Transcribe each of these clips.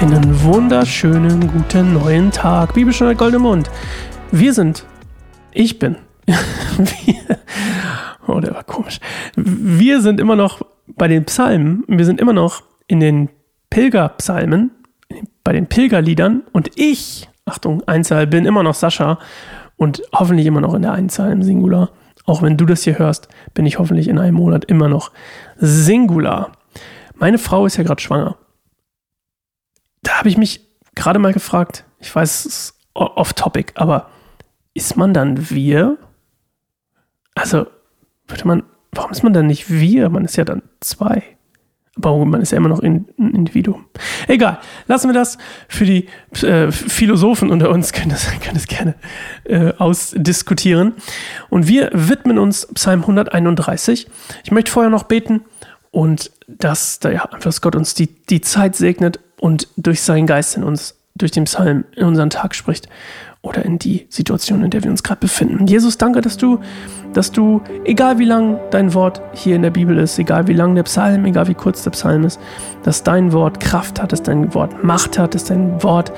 Einen wunderschönen guten neuen Tag. Bibelstunde Gold Mund. Wir sind, ich bin, wir, oh, der war komisch. Wir sind immer noch bei den Psalmen, wir sind immer noch in den Pilgerpsalmen, bei den Pilgerliedern und ich, Achtung, Einzahl, bin immer noch Sascha und hoffentlich immer noch in der Einzahl im Singular. Auch wenn du das hier hörst, bin ich hoffentlich in einem Monat immer noch Singular. Meine Frau ist ja gerade schwanger habe ich mich gerade mal gefragt, ich weiß, es ist off-topic, aber ist man dann wir? Also, würde man, warum ist man dann nicht wir? Man ist ja dann zwei. Aber man ist ja immer noch ein Individuum. Egal, lassen wir das für die äh, Philosophen unter uns, können das, können das gerne äh, ausdiskutieren. Und wir widmen uns Psalm 131. Ich möchte vorher noch beten und dass, ja, dass Gott uns die, die Zeit segnet, und durch seinen Geist in uns, durch den Psalm in unseren Tag spricht oder in die Situation, in der wir uns gerade befinden. Jesus, danke, dass du, dass du, egal wie lang dein Wort hier in der Bibel ist, egal wie lang der Psalm, egal wie kurz der Psalm ist, dass dein Wort Kraft hat, dass dein Wort Macht hat, dass dein Wort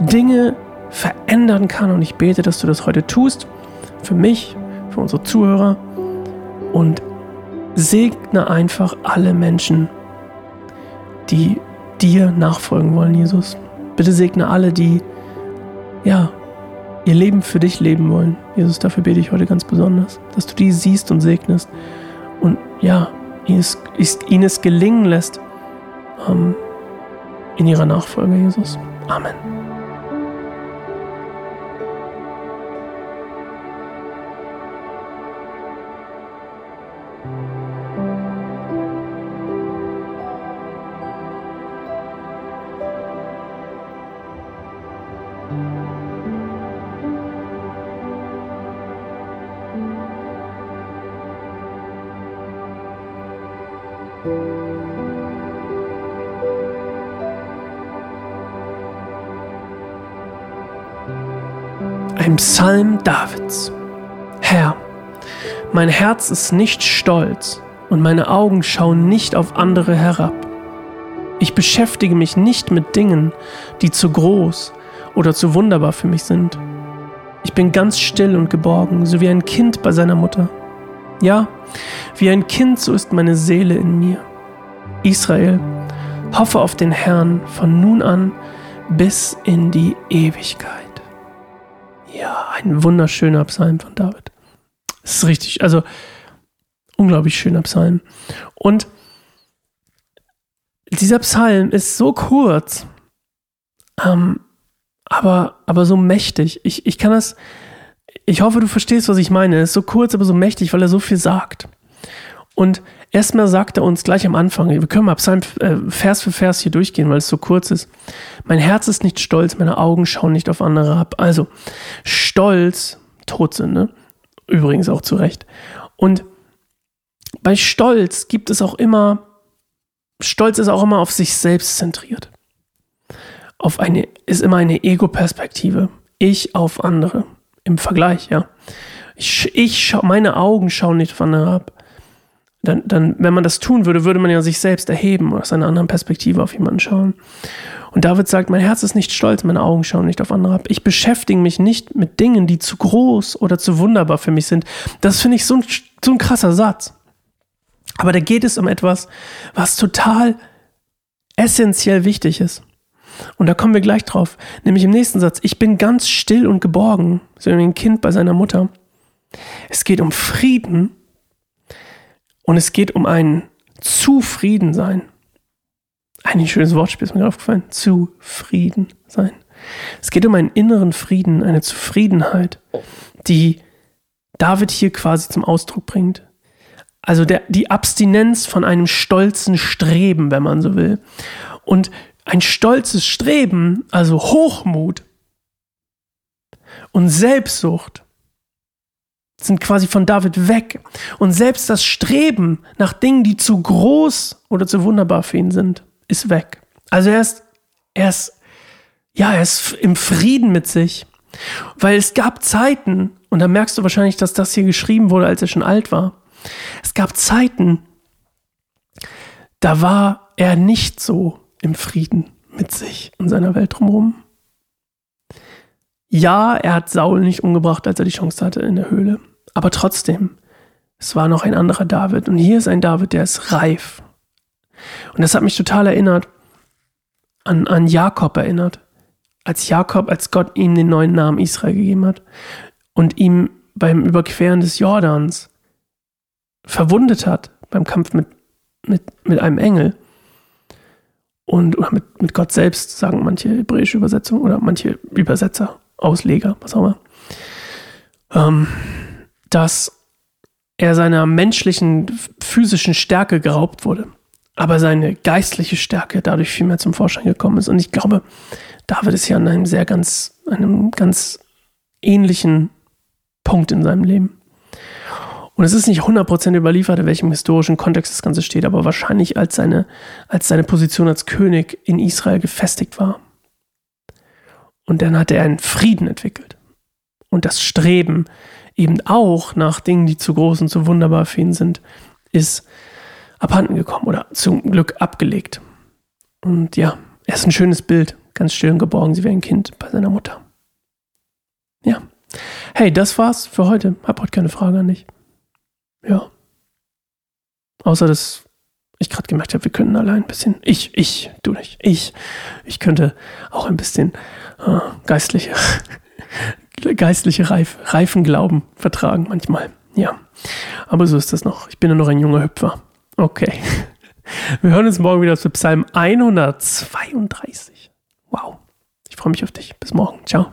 Dinge verändern kann. Und ich bete, dass du das heute tust, für mich, für unsere Zuhörer und segne einfach alle Menschen, die dir nachfolgen wollen, Jesus. Bitte segne alle, die, ja, ihr Leben für dich leben wollen. Jesus, dafür bete ich heute ganz besonders, dass du die siehst und segnest und ja, ihnen es, gelingen lässt ähm, in ihrer Nachfolge, Jesus. Amen. Ein Psalm Davids. Herr, mein Herz ist nicht stolz und meine Augen schauen nicht auf andere herab. Ich beschäftige mich nicht mit Dingen, die zu groß oder zu wunderbar für mich sind. Ich bin ganz still und geborgen, so wie ein Kind bei seiner Mutter. Ja, wie ein Kind, so ist meine Seele in mir. Israel, hoffe auf den Herrn von nun an bis in die Ewigkeit. Ja, ein wunderschöner Psalm von David. Das ist richtig, also unglaublich schöner Psalm. Und dieser Psalm ist so kurz, ähm, aber, aber so mächtig. Ich, ich kann das, ich hoffe, du verstehst, was ich meine. Er ist so kurz, aber so mächtig, weil er so viel sagt. Und erstmal sagt er uns gleich am Anfang, wir können mal Psalm äh, Vers für Vers hier durchgehen, weil es so kurz ist. Mein Herz ist nicht stolz, meine Augen schauen nicht auf andere ab. Also, Stolz, Todsünde, übrigens auch zu Recht. Und bei Stolz gibt es auch immer, Stolz ist auch immer auf sich selbst zentriert. Auf eine, ist immer eine Ego-Perspektive. Ich auf andere im Vergleich, ja. Ich, ich schau, meine Augen schauen nicht von ab. Dann, dann, wenn man das tun würde, würde man ja sich selbst erheben oder aus einer anderen Perspektive auf jemanden schauen. Und David sagt, mein Herz ist nicht stolz, meine Augen schauen nicht auf andere ab. Ich beschäftige mich nicht mit Dingen, die zu groß oder zu wunderbar für mich sind. Das finde ich so ein, so ein krasser Satz. Aber da geht es um etwas, was total essentiell wichtig ist. Und da kommen wir gleich drauf. Nämlich im nächsten Satz. Ich bin ganz still und geborgen, so wie ein Kind bei seiner Mutter. Es geht um Frieden und es geht um ein Zufriedensein. Ein schönes Wortspiel ist mir aufgefallen. Zufrieden sein. Es geht um einen inneren Frieden, eine Zufriedenheit, die David hier quasi zum Ausdruck bringt. Also der, die Abstinenz von einem stolzen Streben, wenn man so will. Und ein stolzes Streben, also Hochmut und Selbstsucht, sind quasi von David weg. Und selbst das Streben nach Dingen, die zu groß oder zu wunderbar für ihn sind, ist weg. Also er ist, er ist, ja, er ist im Frieden mit sich. Weil es gab Zeiten, und da merkst du wahrscheinlich, dass das hier geschrieben wurde, als er schon alt war. Es gab Zeiten, da war er nicht so im Frieden mit sich und seiner Welt drumherum. Ja, er hat Saul nicht umgebracht, als er die Chance hatte in der Höhle. Aber trotzdem, es war noch ein anderer David. Und hier ist ein David, der ist reif. Und das hat mich total erinnert, an, an Jakob erinnert. Als Jakob, als Gott ihm den neuen Namen Israel gegeben hat und ihm beim Überqueren des Jordans verwundet hat, beim Kampf mit, mit, mit einem Engel und oder mit, mit Gott selbst, sagen manche hebräische Übersetzungen oder manche Übersetzer, Ausleger, was auch immer, ähm, dass er seiner menschlichen, physischen Stärke geraubt wurde, aber seine geistliche Stärke dadurch viel mehr zum Vorschein gekommen ist. Und ich glaube, David ist hier an einem sehr ganz, einem ganz ähnlichen Punkt in seinem Leben. Und es ist nicht 100% überliefert, in welchem historischen Kontext das Ganze steht, aber wahrscheinlich als seine, als seine Position als König in Israel gefestigt war. Und dann hat er einen Frieden entwickelt. Und das Streben eben auch nach Dingen, die zu groß und zu wunderbar für ihn sind, ist abhanden gekommen oder zum Glück abgelegt. Und ja, er ist ein schönes Bild, ganz still und geborgen, sie wie ein Kind bei seiner Mutter. Ja. Hey, das war's für heute. Hab heute keine Frage an dich. Ja. Außer, dass ich gerade gemerkt habe, wir könnten allein ein bisschen, ich, ich, du nicht, ich, ich könnte auch ein bisschen äh, geistliche, geistliche Reif, reifen Glauben vertragen manchmal. Ja. Aber so ist das noch. Ich bin ja noch ein junger Hüpfer. Okay. Wir hören uns morgen wieder zu Psalm 132. Wow. Ich freue mich auf dich. Bis morgen. Ciao.